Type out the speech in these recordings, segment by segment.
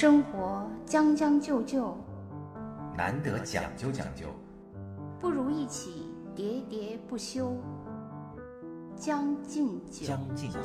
生活将将就就，难得讲究讲究，不如一起喋喋不休。将进酒，将进酒。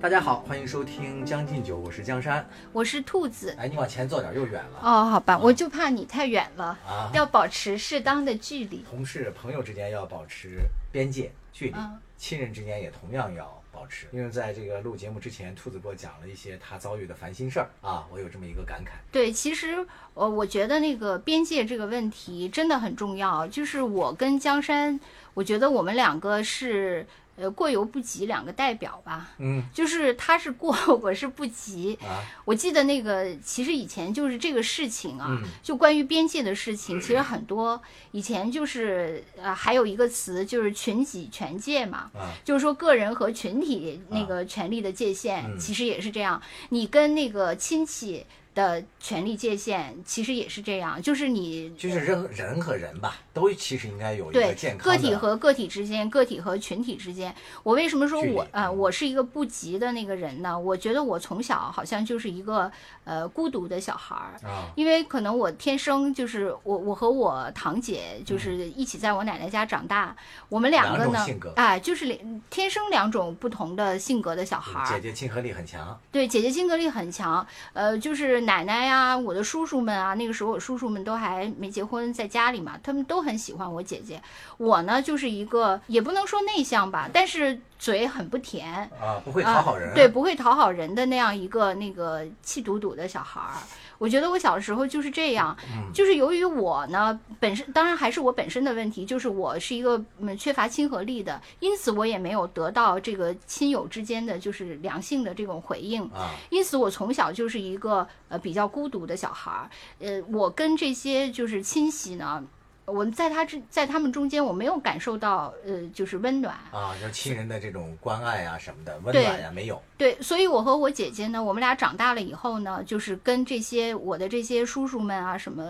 大家好，欢迎收听《将进酒》，我是江山。我是兔子。哎，你往前坐点，又远了。哦，好吧，我就怕你太远了，啊，要保持适当的距离。同事、朋友之间要保持边界距离，嗯。亲人之间也同样要保持。因为在这个录节目之前，兔子给我讲了一些他遭遇的烦心事儿啊，我有这么一个感慨。对，其实呃，我觉得那个边界这个问题真的很重要。就是我跟江山，我觉得我们两个是呃过犹不及两个代表吧。嗯 就是他是过，我是不及。啊，我记得那个，其实以前就是这个事情啊，嗯就关于边界的事情，其实很多。以前就是呃，还有一个词就是群己权界嘛，啊就是说个人和群体那个权利的界限，嗯其实也是这样。你跟那个亲戚的权利界限，其实也是这样，就是你就是人人和人吧，都其实应该有一个健康个体和个体之间，个体和群体之间，我为什么说我呃嗯。我是一个不急的那个人呢？我觉得我从小好像就是一个呃孤独的小孩儿。啊，因为可能我天生就是我，我和我堂姐就是嗯。一起在我奶奶家长大，我们两个呢两种性格，哎，就是两天生两种不同的性格的小孩儿。姐姐亲和力很强，对，姐姐亲和力很强，呃，就是奶奶呀、我的叔叔们啊，那个时候我叔叔们都还没结婚，在家里嘛，他们都很喜欢我姐姐。我呢，就是一个也不能说内向吧，但是嘴很不甜，啊，不会讨好人，啊，对，，不会讨好人的那样一个那个气嘟嘟的小孩儿。我觉得我小时候就是这样，嗯就是由于我呢本身，当然还是我本身的问题，就是我是一个嗯缺乏亲和力的，因此我也没有得到这个亲友之间的就是良性的这种回应。啊，因此，我从小就是一个呃比较孤独的小孩儿。呃，我跟这些就是亲戚呢，我在他之在他们中间，我没有感受到呃就是温暖。啊，就是亲人的这种关爱啊什么的，温暖呀没有，对，所以我和我姐姐呢，我们俩长大了以后呢，就是跟这些我的这些叔叔们啊什么。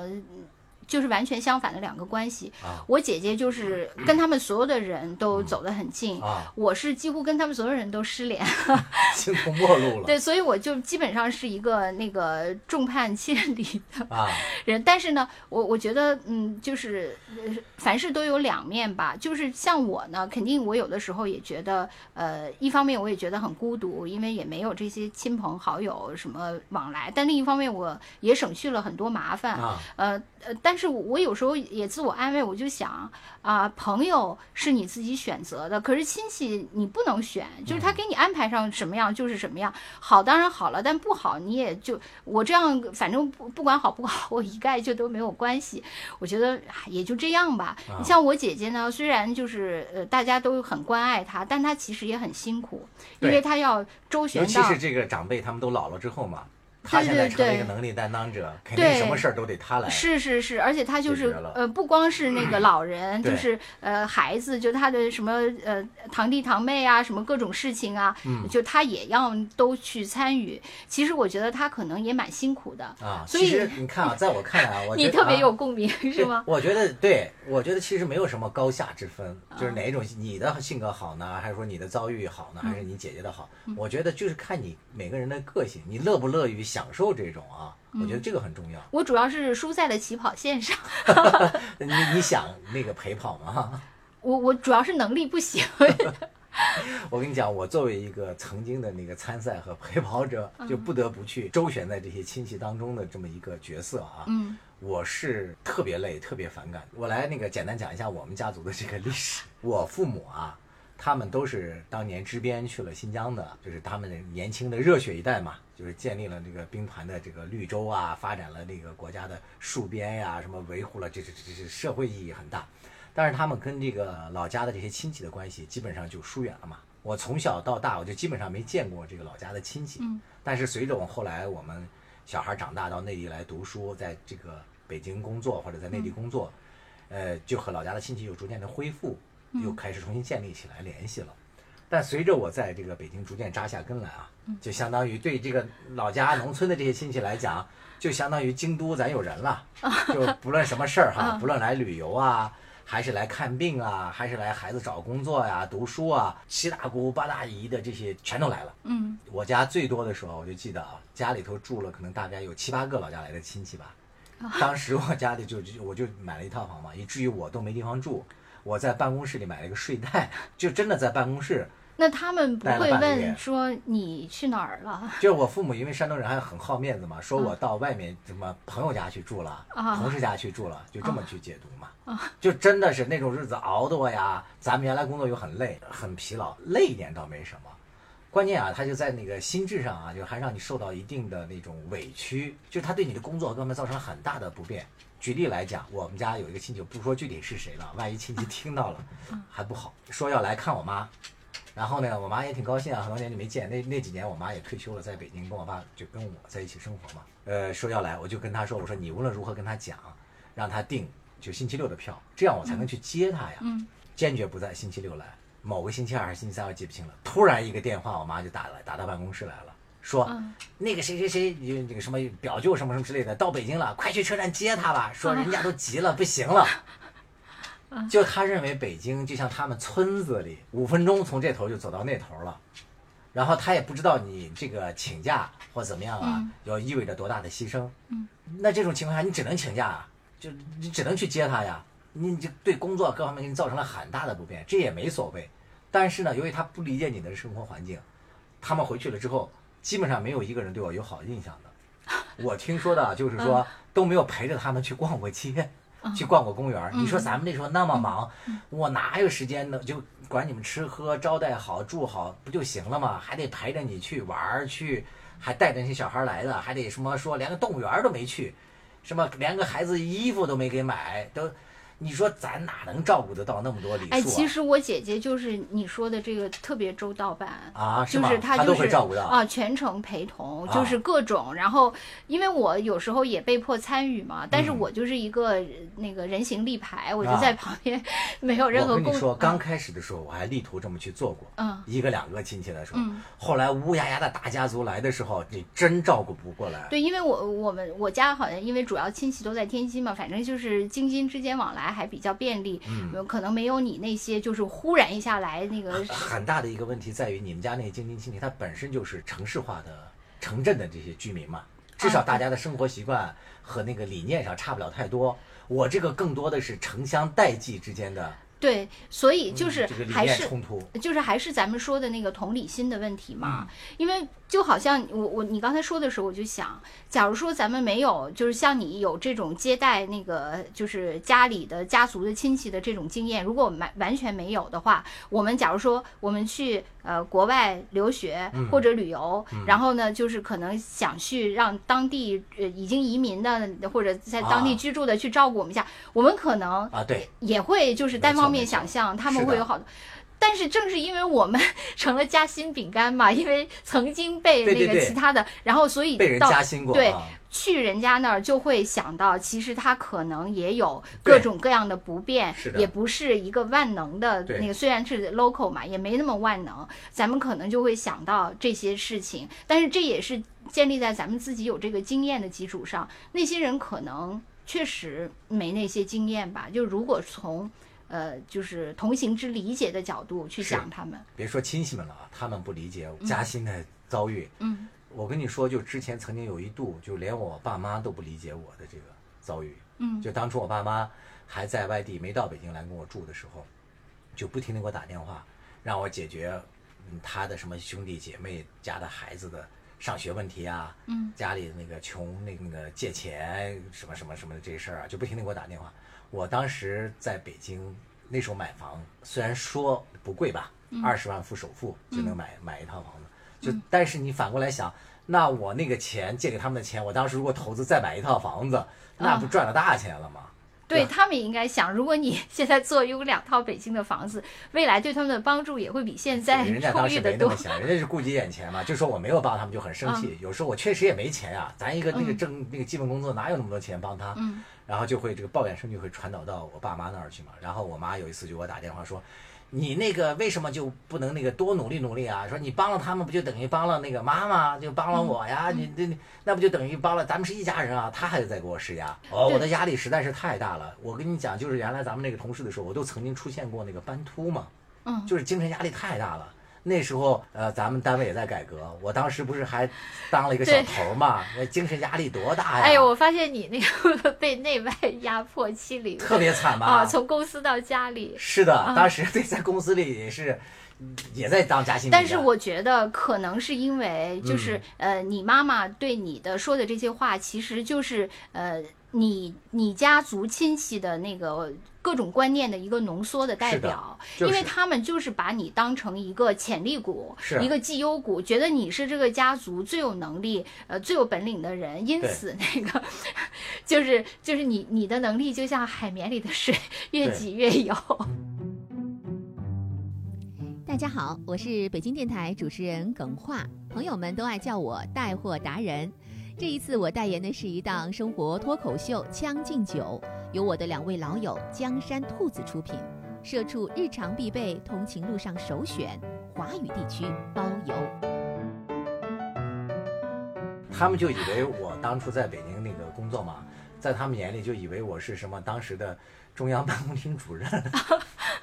嗯就是完全相反的两个关系。啊我姐姐就是跟他们所有的人都走得很近，啊，我是几乎跟他们所有人都失联。形同陌路了，对，所以我就基本上是一个那个众叛亲离的啊，人，但是呢，我我觉得，嗯，就是呃凡事都有两面吧。就是像我呢，肯定我有的时候也觉得，呃，一方面我也觉得很孤独，因为也没有这些亲朋好友什么往来；但另一方面，我也省去了很多麻烦。啊，呃呃，但是我有时候也自我安慰，我就想啊、朋友是你自己选择的，可是亲戚你不能选，就是他给你安排上什么样就是什么样。好当然好了，但不好你也就我这样，反正不不管好不好，我一概就都没有关系。我觉得哎也就这样吧。啊你像我姐姐呢，虽然就是呃大家都很关爱她，但她其实也很辛苦，因为她要周旋到尤其到是这个长辈他们都老了之后嘛，他现在成了一个能力担当者，肯定什么事儿都得他来，是是是，而且他就是呃，不光是那个老人，就是呃孩子，就他的什么呃堂弟堂妹啊，什么各种事情啊，嗯。就他也要都去参与。其实我觉得他可能也蛮辛苦的，啊，所以其实你看啊，在我看来啊，我你特别啊有共鸣、是吗？我觉得对，我觉得其实没有什么高下之分，啊。就是哪一种你的性格好呢，还是说你的遭遇好呢，还是你姐姐的好？嗯我觉得就是看你每个人的个性，你乐不乐于享受这种啊？我嗯觉得这个很重要。我主要是输在了起跑线上，你你想那个陪跑吗？我我主要是能力不行。我跟你讲，我作为一个曾经的那个参赛和陪跑者，就不得不去周旋在这些亲戚当中的这么一个角色啊。嗯我是特别累、特别反感。我来那个简单讲一下我们家族的这个历史。我父母啊，他们都是当年支边去了新疆的，就是他们年轻的热血一代嘛，就是建立了这个兵团的这个绿洲啊，发展了这个国家的戍边呀、什么维护了，这这这这社会意义很大。但是他们跟这个老家的这些亲戚的关系基本上就疏远了嘛。我从小到大，我就基本上没见过这个老家的亲戚。嗯但是随着我后来我们小孩长大到内地来读书，在这个北京工作或者在内地工作，呃，就和老家的亲戚又逐渐的恢复，又开始重新建立起来联系了。但随着我在这个北京逐渐扎下根来啊，就相当于对这个老家农村的这些亲戚来讲，就相当于京都咱有人了，就不论什么事儿哈，不论来旅游啊。还是来看病啊，还是来孩子找工作呀、读书啊，七大姑八大姨的这些全都来了。嗯我家最多的时候，我就记得啊，家里头住了可能大概有七八个老家来的亲戚吧。当时我家里就就我就买了一套房嘛，以至于我都没地方住。我在办公室里买了一个睡袋，就真的在办公室。那他们不会问说你去哪儿了？就是我父母因为山东人还很好面子嘛，说我到外面什么朋友家去住了，啊同事家去住了，就这么去解读嘛。就真的是那种日子熬的我呀，咱们原来工作又很累，很疲劳，累一点倒没什么。关键啊，他就在那个心智上啊，就还让你受到一定的那种委屈，就他对你的工作各方面造成了很大的不便。举例来讲，我们家有一个亲戚，不说具体是谁了，万一亲戚听到了 还不好，说要来看我妈。然后呢，我妈也挺高兴啊，很多年就没见。那那几年我妈也退休了，在北京跟我爸就跟我在一起生活嘛。呃，说要来，我就跟她说，我说你无论如何跟她讲，让她订就星期六的票，这样我才能去接她呀。嗯坚决不在星期六来，某个星期二还是星期三，我记不清了。突然一个电话，我妈就打来，打到办公室来了，说、嗯那个谁谁谁，你那个什么表舅什么什么之类的，到北京了，快去车站接他吧。说人家都急了，不行了。就他认为北京就像他们村子里，五分钟从这头就走到那头了。然后他也不知道你这个请假或怎么样啊，要意味着多大的牺牲。嗯，那这种情况下，你只能请假啊，就你只能去接他呀。你就对工作各方面给你造成了很大的不便，这也没所谓。但是呢，由于他不理解你的生活环境，他们回去了之后，基本上没有一个人对我有好印象的。我听说的就是说都没有陪着他们去逛过街，去逛过公园儿。你说咱们那时候那么忙，我哪有时间呢？就管你们吃喝招待好住好不就行了吗？还得陪着你去玩儿去，还带着那些小孩儿来的，还得什么说连个动物园儿都没去，什么连个孩子衣服都没给买，都。你说咱哪能照顾得到那么多礼数啊？哎，其实我姐姐就是你说的这个特别周到办。啊，是就是就是都会照顾到啊，全程陪同，啊就是各种。然后，因为我有时候也被迫参与嘛，但是嗯我就是一个呃那个人形立牌，我就啊在旁边，没有任何工。我跟你说，刚嗯开始的时候，我还力图这么去做过。嗯一个两个亲戚的时候，嗯后来乌压压的大家族来的时候，你真照顾不过来。对，因为我我们我家好像因为主要亲戚都在天津嘛，反正就是京津之间往来还比较便利，嗯可能没有你那些就是忽然一下来那个很大的一个问题在于，你们家那个京津青年，他本身就是城市化的 城镇的这些居民嘛，至少大家的生活习惯和那个理念上差不了太多。我这个更多的是城乡代际之间的对，所以就是还是念冲突。就是还是咱们说的那个同理心的问题嘛，嗯因为就好像我我你刚才说的时候，我就想，假如说咱们没有，就是像你有这种接待那个就是家里的家族的亲戚的这种经验，如果我们完完全没有的话，我们假如说我们去呃国外留学嗯。或者旅游，嗯。然后呢，就是可能想去让当地呃已经移民的或者在当地啊。居住的去照顾我们一下，我们可能啊，对，也会就是单方面想象他们会有好多。但是正是因为我们 成了夹心饼干嘛，因为曾经被那个对对对其他的，然后所以被人到加薪过对啊。去人家那儿就会想到，其实他可能也有各种各样的不便也不是一个万能的那个，虽然是 local 嘛，也没那么万能，咱们可能就会想到这些事情，但是这也是建立在咱们自己有这个经验的基础上，那些人可能确实没那些经验吧，就如果从。呃，就是同行之理解的角度去是想他们，别说亲戚们了啊，他们不理解加薪的遭遇。嗯我跟你说，就之前曾经有一度，就连我爸妈都不理解我的这个遭遇。嗯就当初我爸妈还在外地，没到北京来跟我住的时候，就不停的给我打电话，让我解决嗯他的什么兄弟姐妹家的孩子的上学问题啊，嗯家里那个穷那个那个借钱什么什么什么的这事儿啊，就不停的给我打电话。我当时在北京那时候买房，虽然说不贵吧，二十万付首付就能买、买一套房子，就但是你反过来想，那我那个钱借给他们的钱，我当时如果投资再买一套房子，那不赚了大钱了吗？对他们也应该想，如果你现在坐拥两套北京的房子，未来对他们的帮助也会比现在人家当时没那么。想，人家是顾及眼前嘛，就说我没有帮他们就很生气。有时候我确实也没钱呀，咱一个那个挣那个基本工作哪有那么多钱帮他？嗯然后就会这个抱怨声就会传导到我爸妈那儿去嘛。然后我妈有一次就给我打电话说，你那个为什么就不能那个多努力努力啊？说你帮了他们，不就等于帮了那个妈妈，就帮了我呀？你这那不就等于帮了咱们是一家人啊？他还在给我施压，哦，我的压力实在是太大了。我跟你讲，就是原来咱们那个同事的时候，我都曾经出现过那个斑秃嘛，嗯，就是精神压力太大了。那时候，呃，咱们单位也在改革，我当时不是还当了一个小头嘛，那精神压力多大呀！哎呦，我发现你那个 被内外压迫欺凌，特别惨吧？啊，从公司到家里。是的，当时对在公司里也是，也在当夹心但是我觉得可能是因为，就是呃，你妈妈对你的说的这些话，其实就是呃，你你家族亲戚的那个。各种观念的一个浓缩的代表，因为他们就是把你当成一个潜力股，一个绩优股，觉得你是这个家族最有能力、呃最有本领的人，因此那个就是就是你你的能力就像海绵里的水，越挤越有。大家好，我是北京电台主持人耿化，朋友们都爱叫我带货达人。这一次我代言的是一档生活脱口秀《将进酒》。由我的两位老友江山兔子出品，社畜日常必备，通勤路上首选，华语地区包邮。他们就以为我当初在北京那个工作嘛，在他们眼里就以为我是什么当时的中央办公厅主任。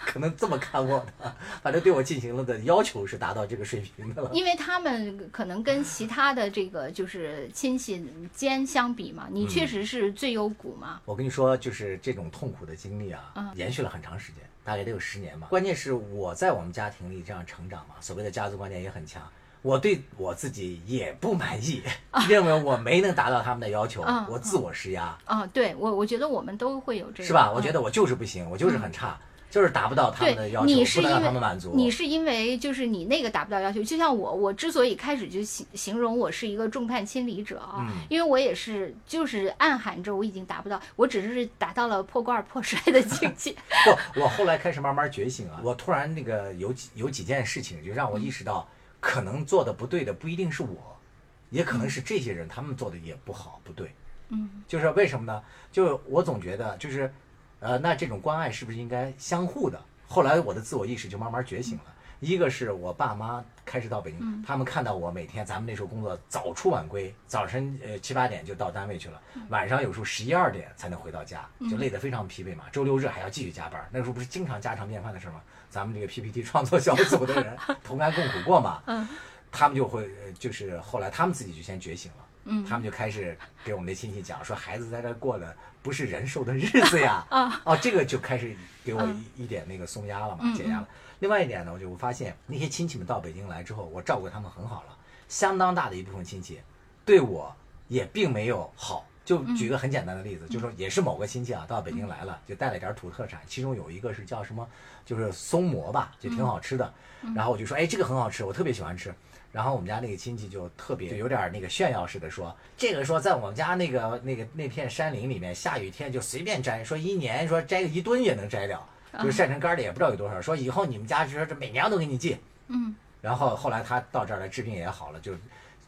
可能这么看我的，反正对我进行了的要求是达到这个水平的了。因为他们可能跟其他的这个就是亲戚间相比嘛，你确实是最有股嘛。我跟你说，就是这种痛苦的经历啊，延续了很长时间，大概得有十年吧。关键是我在我们家庭里这样成长嘛，所谓的家族观念也很强，我对我自己也不满意，认为我没能达到他们的要求，我自我施压。啊，对我我觉得我们都会有这个，是吧？我觉得我就是不行，我就是很差。就是达不到他们的要求，不能让他们满足。你是因为就是你那个达不到要求，就像我，我之所以开始就形形容我是一个众叛亲离者啊，因为我也是就是暗含着我已经达不到，我只是达到了破罐破摔的境界。不，我后来开始慢慢觉醒啊，我突然那个有几有几件事情就让我意识到，可能做的不对的不一定是我，也可能是这些人他们做的也不好不对。嗯，就是为什么呢？就我总觉得就是。呃，那这种关爱是不是应该相互的？后来我的自我意识就慢慢觉醒了。一个是我爸妈开始到北京，他们看到我每天咱们那时候工作早出晚归，早晨呃七八点就到单位去了，晚上有时候十一二点才能回到家，就累得非常疲惫嘛。周六日还要继续加班，那时候不是经常家常便饭的事吗？咱们这个 PPT 创作小组的人 同甘共苦过嘛，他们就会就是后来他们自己就先觉醒了。嗯，他们就开始给我们的亲戚讲说，孩子在这过的不是人受的日子呀。啊，哦，这个就开始给我一一点那个松压了嘛，减压了。另外一点呢，我就发现那些亲戚们到北京来之后，我照顾他们很好了，相当大的一部分亲戚对我也并没有好。就举个很简单的例子，就说也是某个亲戚啊到北京来了，就带了点土特产，其中有一个是叫什么，就是松蘑吧，就挺好吃的。然后我就说，哎，这个很好吃，我特别喜欢吃。然后我们家那个亲戚就特别就有点那个炫耀似的说，这个说在我们家那个那个那片山林里面，下雨天就随便摘，说一年说摘个一吨也能摘了，就是晒成干的也不知道有多少。说以后你们家就说这每年都给你寄。嗯。然后后来他到这儿来治病也好了，就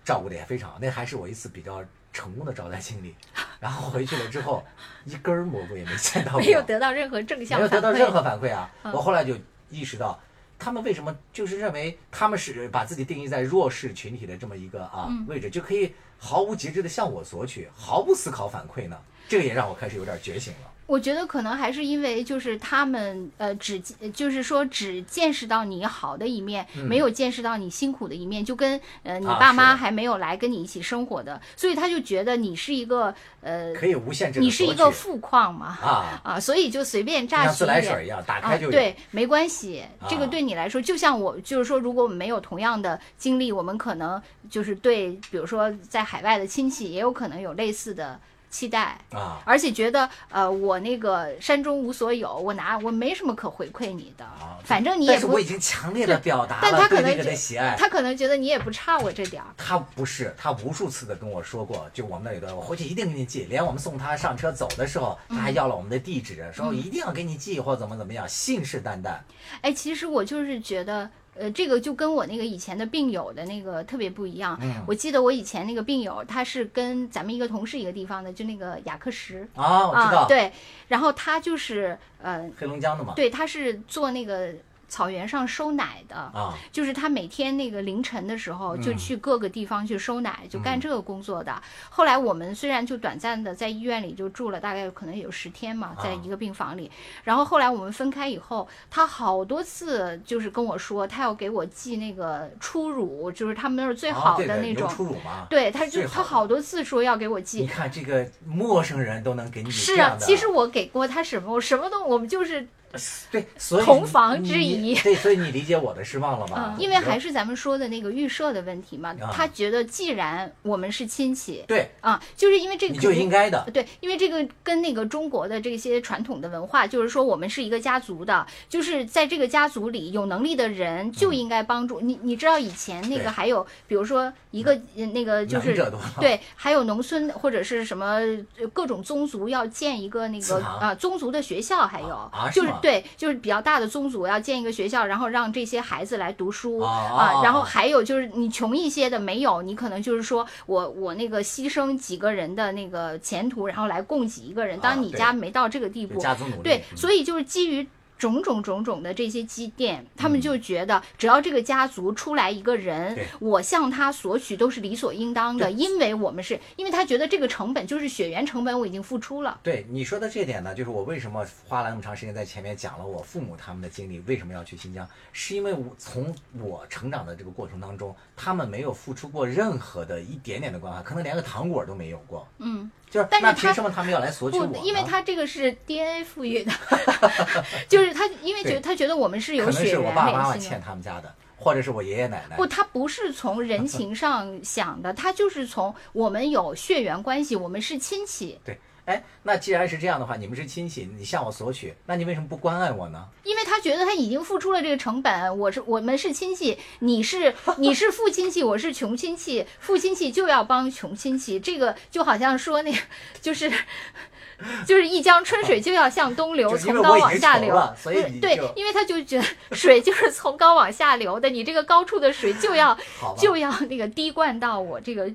照顾的也非常好。那还是我一次比较成功的招待经历。然后回去了之后，一根蘑菇也没见到，没有得到任何正向，没有得到任何反馈啊。我后来就意识到。他们为什么就是认为他们是把自己定义在弱势群体的这么一个啊位置，就可以毫无节制的向我索取，毫不思考反馈呢？这个也让我开始有点觉醒了。我觉得可能还是因为就是他们呃只就是说只见识到你好的一面，没有见识到你辛苦的一面，就跟呃你爸妈还没有来跟你一起生活的，所以他就觉得你是一个呃可以无限制，你是一个富矿嘛啊。啊，所以就随便榨取自来水一样打开就对，没关系，这个对你来说就像我就是说，如果我们没有同样的经历，我们可能就是对，比如说在海外的亲戚也有可能有类似的。期待啊，而且觉得呃，我那个山中无所有，我拿我没什么可回馈你的，反正你也不。但是我已经强烈的表达了对那个的喜爱。他可能觉得你也不差我这点儿。他不是，他无数次的跟我说过，就我们那有段，我回去一定给你寄。连我们送他上车走的时候，他还要了我们的地址，说一定要给你寄或怎么怎么样，信誓旦旦。哎，其实我就是觉得。呃，这个就跟我那个以前的病友的那个特别不一样。嗯，我记得我以前那个病友，他是跟咱们一个同事一个地方的，就那个雅克什啊，我知道。对，然后他就是呃，黑龙江的嘛。对，他是做那个草原上收奶的，啊，就是他每天那个凌晨的时候就嗯去各个地方去收奶，就干这个工作的。后来我们虽然就短暂的在医院里就住了大概可能有十天嘛，在啊一个病房里，然后后来我们分开以后，他好多次就是跟我说他要给我寄那个初乳，就是他们那儿最好的那种。初乳嘛。对，他就他好多次说要给我寄。你，看这个陌生人都能给你是啊，其实我给过他什么，我什么都我们就是对，所以同你房之谊对，所以你理解我的失望了吧？因为还是咱们说的那个预设的问题嘛，啊他觉得既然我们是亲戚对，啊，就是因为这个你就应该的。对，因为这个跟那个中国的这些传统的文化，就是说我们是一个家族的，就是在这个家族里有能力的人就应该帮助、你。你知道以前那个还有，比如说一个呃那个就是对，还有农村或者是什么呃各种宗族要建一个那个啊宗族的学校，还有、啊就是对，就是比较大的宗族要建一个学校，然后让这些孩子来读书啊然后还有就是你穷一些的没有，你可能就是说我我那个牺牲几个人的那个前途，然后来供给一个人。啊当你家没到这个地步。对，嗯所以就是基于。种种种种的这些积淀，他们就觉得只要这个家族出来一个人对，我向他索取都是理所应当的，因为我们是因为他觉得这个成本就是血缘成本，我已经付出了。对你说的这点呢，就是我为什么花了那么长时间在前面讲了我父母他们的经历，为什么要去新疆，是因为我从我成长的这个过程当中，他们没有付出过任何的一点点的关怀，可能连个糖果都没有过。嗯，就是但是他那凭什么他们要来索取我？，不因为他这个是 DNA 赋予的，就是他因为觉得他觉得我们是有可能血缘是我爸爸妈妈欠。他们家的，或者是我爷爷奶奶。不，他不是从人情上想的，他就是从我们有血缘关系，我们是亲戚，对，哎，那既然是这样的话，你们是亲戚，你向我索取，那你为什么不关爱我呢？因为他觉得他已经付出了这个成本，我是我们是亲戚，你是 你是富亲戚，我是穷亲戚，富亲戚就要帮穷亲戚，这个就好像说那个就是。就是一江春水就要向东流，从高往下流了。所以对，因为他就觉得水就是从高往下流的，你这个高处的水就要，就要那个滴灌到我这个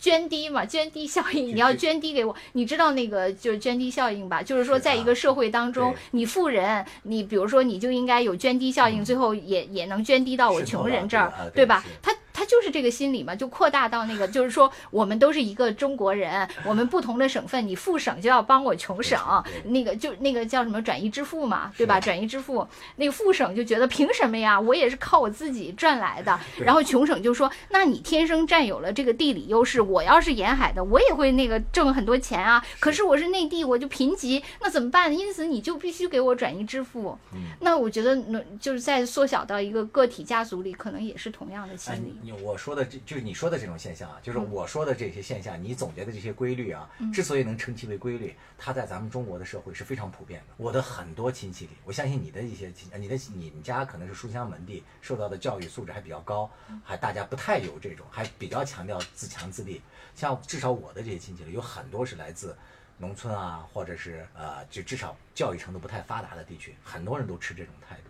涓滴嘛，捐滴效应，你要就涓滴给我，你知道那个就是捐滴效应吧？就是说，在一个社会当中，你富人，你比如说你就应该有捐滴效应，嗯最后也也能捐滴到我穷人这儿对吧？他他就是这个心理嘛，就扩大到那个，就是说我们都是一个中国人，我们不同的省份，你富省就要帮我穷省那个就那个叫什么转移支付嘛，对吧？转移支付，那个富省就觉得凭什么呀？我也是靠我自己赚来的。然后穷省就说，那你天生占有了这个地理优势，我要是沿海的，我也会那个挣很多钱啊。可是我是内地，我就贫瘠，那怎么办？因此你就必须给我转移支付。嗯那我觉得，那就是在缩小到一个个体家族里，可能也是同样的心哎，理。你我说的这就是你说的这种现象啊，就是嗯我说的这些现象，你总结的这些规律啊，之所以能称其为规律，它在咱们中国的社会是非常普遍的。我的很多亲戚里，我相信你的一些亲，呃你的你们家可能是书香门第，受到的教育素质还比较高，还大家不太有这种，还比较强调自强自立。像至少我的这些亲戚里，有很多是来自。农村啊，或者是呃，就至少教育程度不太发达的地区，很多人都持这种态度。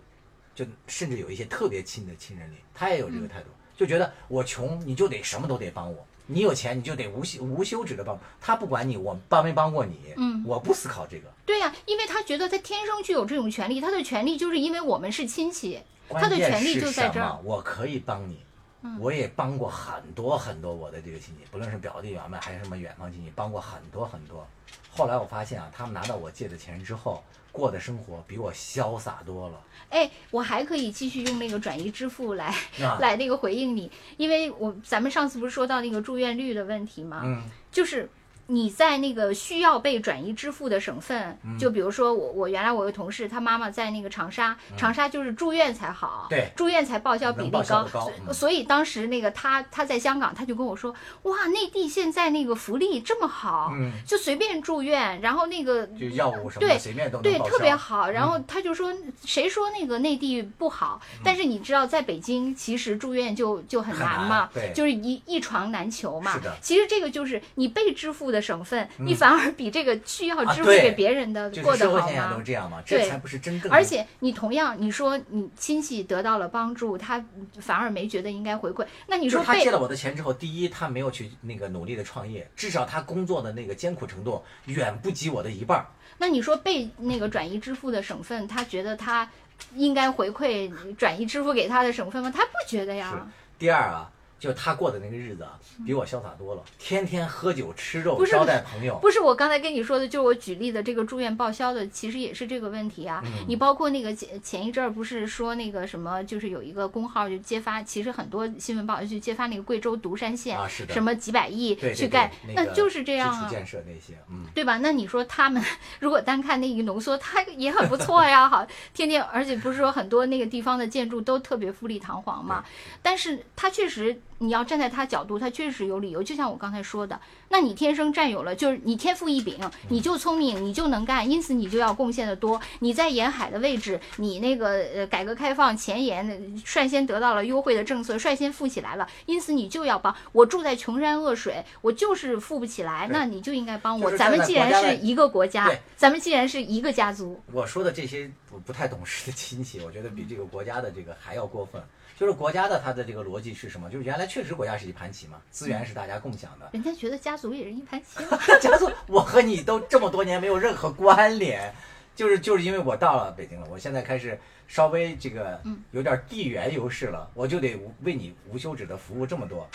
就甚至有一些特别亲的亲人里，他也有这个态度，就觉得我穷你就得什么都得帮我，你有钱你就得无休无休止的帮。他不管你我帮没帮过你，嗯我不思考这个。对呀、因为他觉得他天生具有这种权利，他的权利就是因为我们是亲戚，他的权利就在这儿。我可以帮你，我也帮过很多很多我的这个亲戚，不论是表弟表妹还是什么远方亲戚，帮过很多很多。后来我发现啊，他们拿到我借的钱之后，过的生活比我潇洒多了。哎，我还可以继续用那个转移支付来、啊 来那个回应你，因为我咱们上次不是说到那个住院率的问题吗？嗯，就是你在那个需要被转移支付的省份，嗯。就比如说我我原来我有个同事，他妈妈在那个长沙，长沙就是住院才好，嗯对。住院才报销比例高，高所嗯。所以当时那个他他在香港，他就跟我说，哇，内地现在那个福利这么好，嗯。就随便住院，然后那个就药物什么对随便都对，特别好。然后他就说，谁说那个内地不好？但是你知道，在北京其实住院就就很很难难嘛，对。就是一一床难求嘛。是的。其实这个就是你被支付的省份，你反而比这个需要支付给别人的就过得好是社会现象都是？这样嘛，这对才不是真正。而且你同样，你说你亲戚得到了帮助，他反而没觉得应该回馈。那你说他借了我的钱之后，第一，他没有去那个努力的创业，至少他工作的那个艰苦程度远不及我的一半儿。那你说被那个转移支付的省份，他觉得他应该回馈转移支付给他的省份吗？他不觉得呀。是第二啊，就他过的那个日子啊，比我潇洒多了，天天喝酒吃肉不是招待朋友。不是我刚才跟你说的，就是我举例的这个住院报销的，其实也是这个问题啊。嗯你包括那个前前一阵儿不是说那个什么，就是有一个公号就揭发，其实很多新闻报就揭发那个贵州独山县、啊是的什么几百亿去盖，对那个就是这样啊。建设那些，嗯，对吧？那你说他们如果单看那一浓缩，它也很不错呀，好，天天，而且不是说很多那个地方的建筑都特别富丽堂皇嘛？但是它确实，你要站在他角度，他确实有理由。就像我刚才说的，那你天生占有了，就是你天赋异禀，你就聪明，你就能干，因此你就要贡献的多。你在沿海的位置，你那个呃改革开放前沿率先得到了优惠的政策，率先富起来了，因此你就要帮。我住在穷山恶水，我就是富不起来，那你就应该帮我。咱们既然是一个国家，咱们既然是一个家族，我说的这些不不太懂事的亲戚，我觉得比这个国家的这个还要过分。就是国家的它的这个逻辑是什么？就是原来确实国家是一盘棋嘛，资源是大家共享的。人家觉得家族也是一盘棋嘛。家族，我和你都这么多年没有任何关联，就是就是因为我到了北京了，我现在开始稍微这个有点地缘优势了，我就得为你无休止的服务这么多。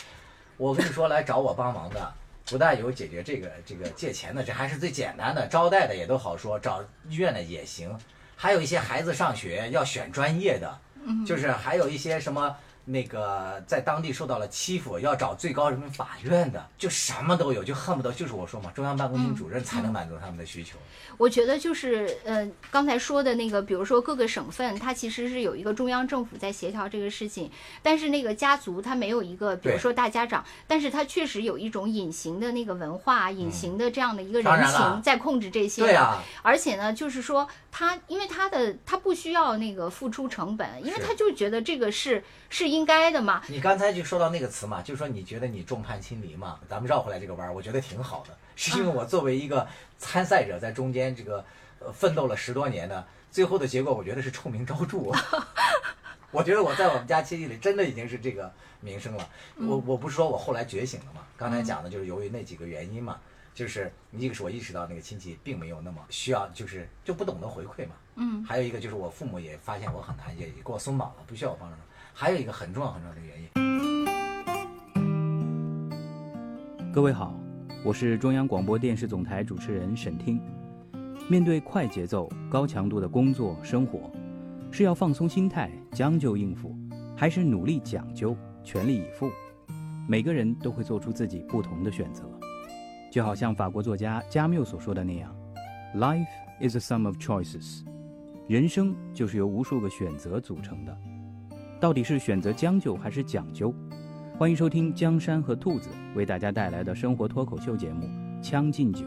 我跟你说，来找我帮忙的，不但有解决这个这个借钱的，这还是最简单的，招待的也都好说，找医院的也行，还有一些孩子上学要选专业的，就是还有一些什么。那个在当地受到了欺负，要找最高人民法院的，就什么都有，就恨不得就是我说嘛，中央办公厅主任才能满足他们的需求。我觉得就是呃，刚才说的那个，比如说各个省份，它其实是有一个中央政府在协调这个事情，但是那个家族它没有一个，比如说大家长，但是它确实有一种隐形的那个文化、隐形的这样的一个人情在控制这些。对啊，而且呢，就是说他，因为他的他不需要那个付出成本，因为他就觉得这个是是应该的嘛。你刚才就说到那个词嘛，就说你觉得你众叛亲离嘛，咱们绕回来这个弯儿，我觉得挺好的，是因为我作为一个参赛者，在中间这个呃奋斗了十多年的，最后的结果我觉得是臭名昭著。我觉得我在我们家亲戚里真的已经是这个名声了。我我不是说我后来觉醒了嘛，刚才讲的就是由于那几个原因嘛，就是一个是我意识到那个亲戚并没有那么需要，就是就不懂得回馈嘛。嗯，还有一个就是我父母也发现我很难，也也给我松绑了，不需要我帮着他。还有一个很重要很重要的原因，各位好，我是中央广播电视总台主持人沈听。面对快节奏、高强度的工作生活，是要放松心态、将就应付，还是努力讲究、全力以赴？每个人都会做出自己不同的选择。就好像法国作家加缪所说的那样：“Life is a sum of choices。”人生就是由无数个选择组成的。到底是选择将就还是讲究？欢迎收听江山和兔子为大家带来的生活脱口秀节目《将进酒》，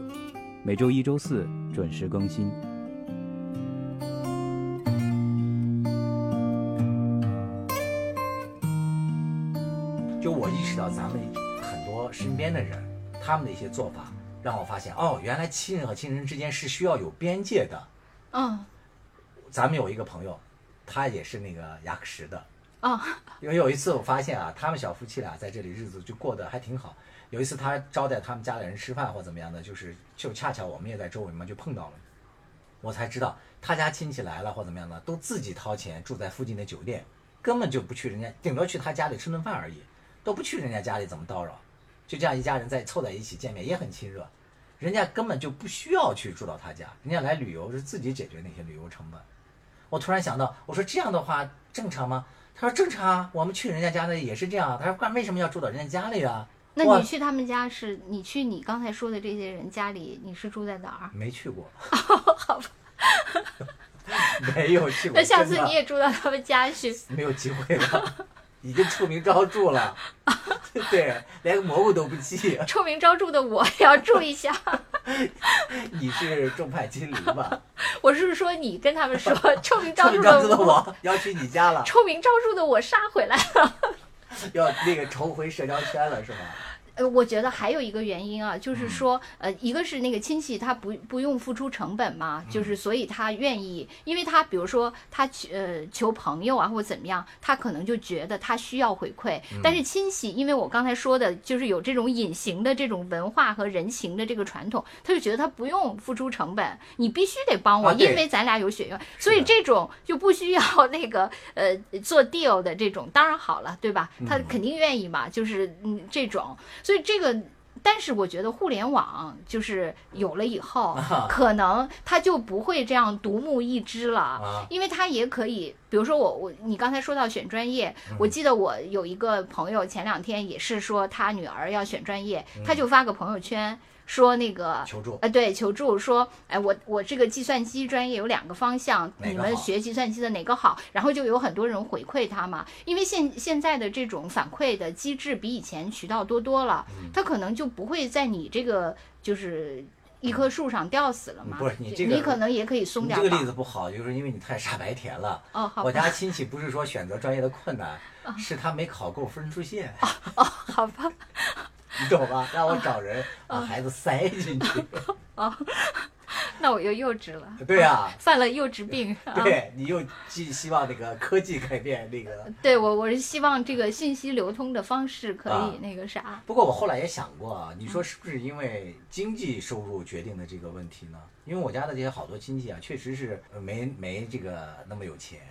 每周一、周四准时更新。就我意识到咱们很多身边的人，他们的一些做法，让我发现哦，原来亲人和亲人之间是需要有边界的。嗯咱们有一个朋友，他也是那个牙科石的。哦，因为有一次我发现啊，他们小夫妻俩在这里日子就过得还挺好。有一次他招待他们家里人吃饭或怎么样的，就是就恰巧我们也在周围嘛，就碰到了，我才知道他家亲戚来了或怎么样的，都自己掏钱住在附近的酒店，根本就不去人家，顶多去他家里吃顿饭而已，都不去人家家里怎么叨扰，就这样一家人在凑在一起见面也很亲热，人家根本就不需要去住到他家，人家来旅游是自己解决那些旅游成本。我突然想到，我说这样的话正常吗？他说正常啊，我们去人家家的也是这样。他说干为什么要住到人家家里啊？那你去他们家是，你去你刚才说的这些人家里，你是住在哪儿？没去过，好吧，没有去过。那下次你也住到他们家去。没有机会了，已经臭名昭著了。对，连个蘑菇都不记。臭名昭著的我也要注意一下。你是众叛亲离吧？我是说你跟他们说，臭名昭著的我，我要去你家了，臭名昭著的我杀回来了。要那个重回社交圈了是吗？呃，我觉得还有一个原因啊，嗯就是说，呃，一个是那个亲戚他不不用付出成本嘛，嗯就是所以他愿意，因为他比如说他求呃求朋友啊或者怎么样，他可能就觉得他需要回馈，嗯。但是亲戚，因为我刚才说的就是有这种隐形的这种文化和人情的这个传统，他就觉得他不用付出成本，你必须得帮我，啊因为咱俩有血缘，所以这种就不需要 那个呃做 deal 的这种，当然好了，对吧？他嗯肯定愿意嘛，就是嗯这种，所以这个。但是我觉得互联网就是有了以后，啊可能他就不会这样独木一支了，啊因为他也可以，比如说我我你刚才说到选专业，嗯我记得我有一个朋友前两天也是说他女儿要选专业，嗯他就发个朋友圈说那个求助呃，对，求助说，哎，我我这个计算机专业有两个方向，你们学计算机的哪个好？然后就有很多人回馈他嘛，因为现现在的这种反馈的机制比以前渠道多多了，嗯他可能就不会在你这个就是一棵树上吊死了嘛。不是你这个你可能也可以松点这个例子不好，就是因为你太傻白甜了。哦，好我，家亲戚不是说选择专业的困难，是他没考够分数线，哦好吧，你懂吧？让我找人把孩子塞进去。那我又幼稚了，对呀、犯了幼稚病。啊、对，你又寄希望那个科技改变那个。对我我是希望这个信息流通的方式可啊以那个啥。不过我后来也想过啊，你说是不是因为经济收入决定的这个问题呢？因为我家的这些好多亲戚啊，确实是呃没没这个那么有钱，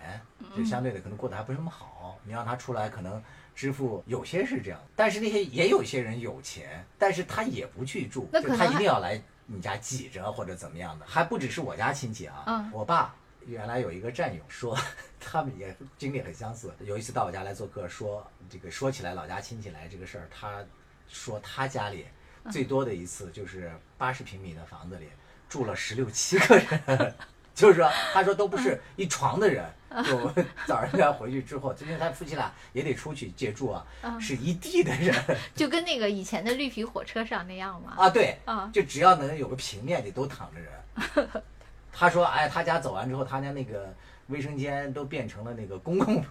就相对的可能过得还不是那么好。你让他出来，可能支付有些是这样，但是那些也有一些人有钱，但是他也不去住，就他一那可能还定要来你家挤着或者怎么样的，还不只是我家亲戚啊，嗯我爸。原来有一个战友说，他们也经历很相似。有一次到我家来做客，说这个说起来老家亲戚来这个事儿，他说他家里最多的一次就是八十平米的房子里住了十六七个人，就是说他说都不是一床的人。就我早上要回去之后，因为他夫妻俩也得出去借住啊，是一地的人就跟那个以前的绿皮火车上那样嘛。啊，对，啊就只要能有个平面的都躺着人。他说，哎，他家走完之后，他家那个卫生间都变成了那个公共，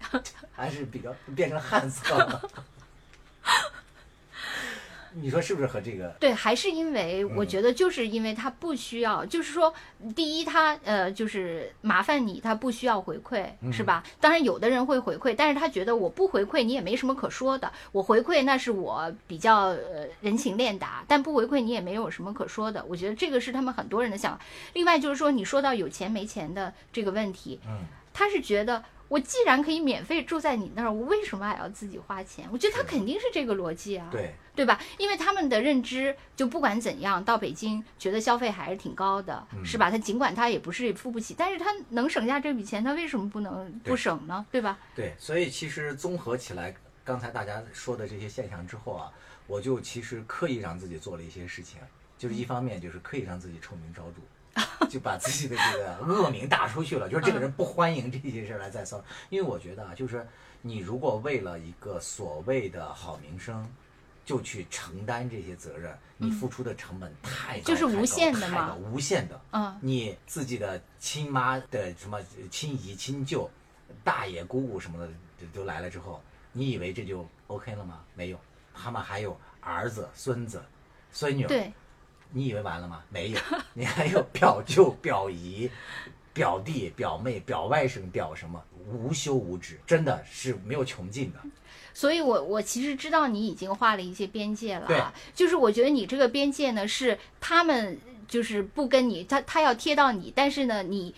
还是比较变成旱厕了。你说是不是和这个？对，还是因为我嗯觉得就是因为他不需要，就是说，第一他呃就是麻烦你，他不需要回馈，嗯是吧？当然有的人会回馈，但是他觉得我不回馈你也没什么可说的，我回馈那是我比较呃人情练达，但不回馈你也没有什么可说的。我觉得这个是他们很多人的想法。另外就是说，你说到有钱没钱的这个问题，嗯，他是觉得我既然可以免费住在你那儿，我为什么还要自己花钱？我觉得他肯定是这个逻辑啊。对，对吧？因为他们的认知，就不管怎样，到北京觉得消费还是挺高的，嗯是吧？他尽管他也不是付不起，但是他能省下这笔钱，他为什么不能不省呢？对吧？对，所以其实综合起来，刚才大家说的这些现象之后啊，我就其实刻意让自己做了一些事情，就是一方面就是刻意让自己臭名昭著，就把自己的这个恶名打出去了，就是这个人不欢迎这些事儿来再骚扰，因为我觉得啊，就是你如果为了一个所谓的好名声。就去承担这些责任，你付出的成本太高，就是无限的嘛太高无限的。嗯，你自己的亲妈的什么亲姨、亲舅、大爷、姑姑什么的都都来了之后，你以为这就 OK 了吗？没有，他们还有儿子、孙子、孙女。对，你以为完了吗？没有，你还有表舅、表姨、表弟、表妹、表外甥、表什么，无休无止，真的是没有穷尽的。所以我我其实知道你已经画了一些边界了就是我觉得你这个边界呢是他们就是不跟你，他他要贴到你，但是呢你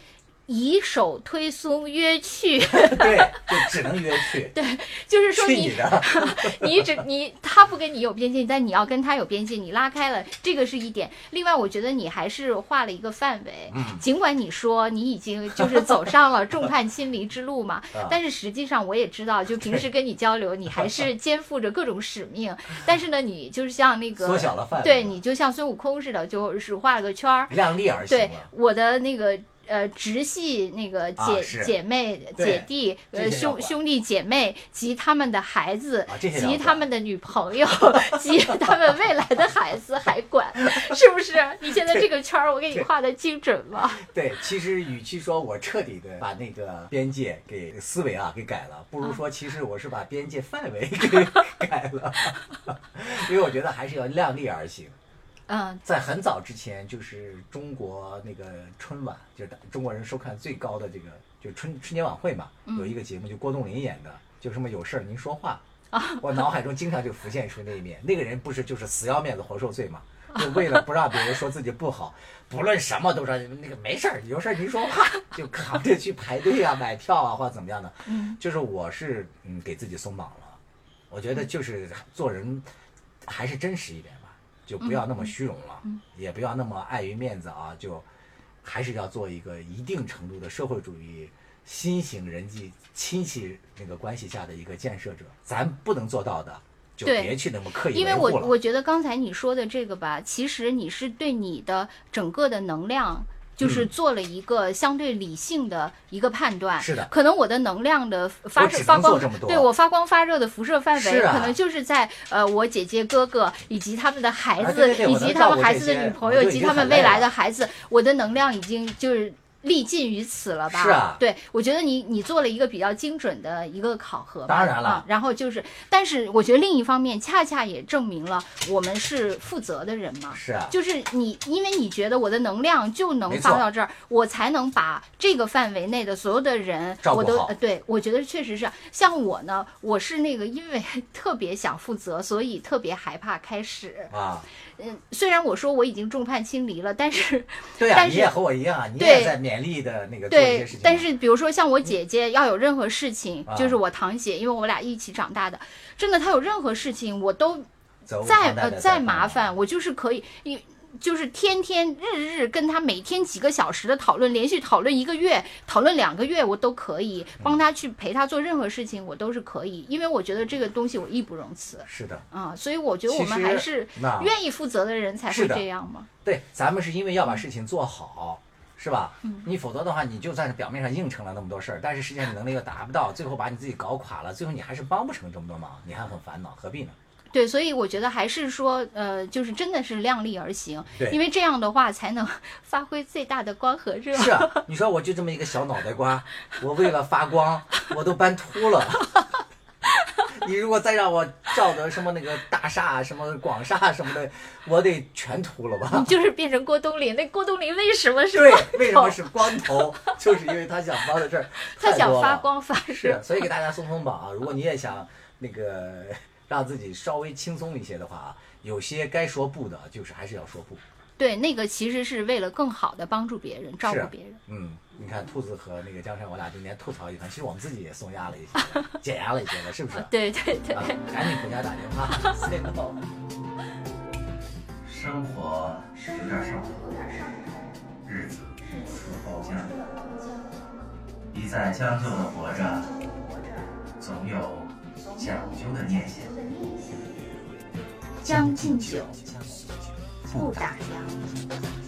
以手推松约去，对，就只能约去。对就是说你你的！你只你他不跟你有边界，但你要跟他有边界，你拉开了，这个是一点。另外，我觉得你还是画了一个范围，嗯尽管你说你已经就是走上了众叛亲离之路嘛，啊但是实际上我也知道，就平时跟你交流，你还是肩负着各种使命。但是呢，你就是像那个缩小了范围对你就像孙悟空似的，就是画了个圈儿。量力而行对。我的那个呃直系那个啊姐、是姐妹、姐弟、呃兄兄弟姐妹及他们的孩子及他们的女朋友 及他们未来的孩子还管，是不是？你现在这个圈儿我给你画的精准吗？对，其实与其说我彻底的把那个边界给思维啊给改了，不如说其实我是把边界范围 给改了，因为我觉得还是要量力而行。嗯，在很早之前，就是中国那个春晚，就是中国人收看最高的这个，就春春节晚会嘛，有一个节目，就郭冬临演的，就什么有事儿您说话。我脑海中经常就浮现出那一面，那个人不是就是死要面子活受罪嘛，就为了不让别人说自己不好，不论什么都说那个没事儿，有事儿您说话，就扛着去排队啊、买票啊或者怎么样的。嗯，就是我是嗯给自己松绑了，我觉得就是做人还是真实一点。吧，就不要那么虚荣了，也不要那么碍于面子啊，就还是要做一个一定程度的社会主义新型人际亲戚那个关系下的一个建设者。咱不能做到的，就别去那么刻意因为。我我觉得刚才你说的这个吧，其实你是对你的整个的能量。就是嗯。做了一个相对理性的一个判断，是的。可能我的能量的发射发光对我发光发热的辐射范围，可能就是在呃我姐姐哥哥以及他们的孩子，以及他们孩子的女朋友，我就已经及他们未来的孩子，我的能量已经就是历尽于此了吧？是啊对，我觉得你你做了一个比较精准的一个考核吧。当然了啊然后就是，但是我觉得另一方面，恰恰也证明了我们是负责的人嘛。是啊，就是你，因为你觉得我的能量就能没错发到这儿，我才能把这个范围内的所有的人，我都呃，对我觉得确实是。像我呢，我是那个因为 特别想负责，所以特别害怕开始。啊，嗯，虽然我说我已经众叛亲离了，但是 对啊，但是你也和我一样啊，你对也在勉励的那个做一些对事情。，但是比如说像我姐姐要有任何事情，啊就是我堂姐，因为我俩一起长大的，真的她有任何事情，我都再呃再麻烦，我就是可以一。就是天天日日跟他每天几个小时的讨论，连续讨论一个月，讨论两个月，我都可以嗯帮他去陪他做任何事情，我都是可以，因为我觉得这个东西我义不容辞是的，啊，所以我觉得我们还是愿意负责的人才会是这样嘛。对，咱们是因为要把事情做好，是吧？嗯你否则的话，你就算是表面上应承了那么多事儿，但是实际上你能力又达不到，最后把你自己搞垮了，最后你还是帮不成这么多忙，你还很烦恼，何必呢？对，所以我觉得还是说，呃，就是真的是量力而行，对因为这样的话才能 发挥最大的光和热。是啊，你说我就这么一个小脑袋瓜，我为了发光，我都搬秃了。你如果再让我照得什么那个大厦、什么广厦什么的，我得全秃了吧你？就是变成郭冬临，那郭冬临为什么是对，为什么是光头？就是因为他想帮的事儿他想发光发是热？，所以给大家松松绑啊！如果你也想那个让自己稍微轻松一些的话啊，有些该说不的，就是还是要说不。对，那个其实是为了更好的帮助别人，照顾别人。嗯，你看兔子和那个江山，我俩今天吐槽一番，其实我们自己也松压了一些，减压了一些了，是不是？对 对对。啊，赶紧回家打电话，say no。生活有点少，日子似包浆，一再将就的活着，总有讲究的念想。将进酒，不打烊。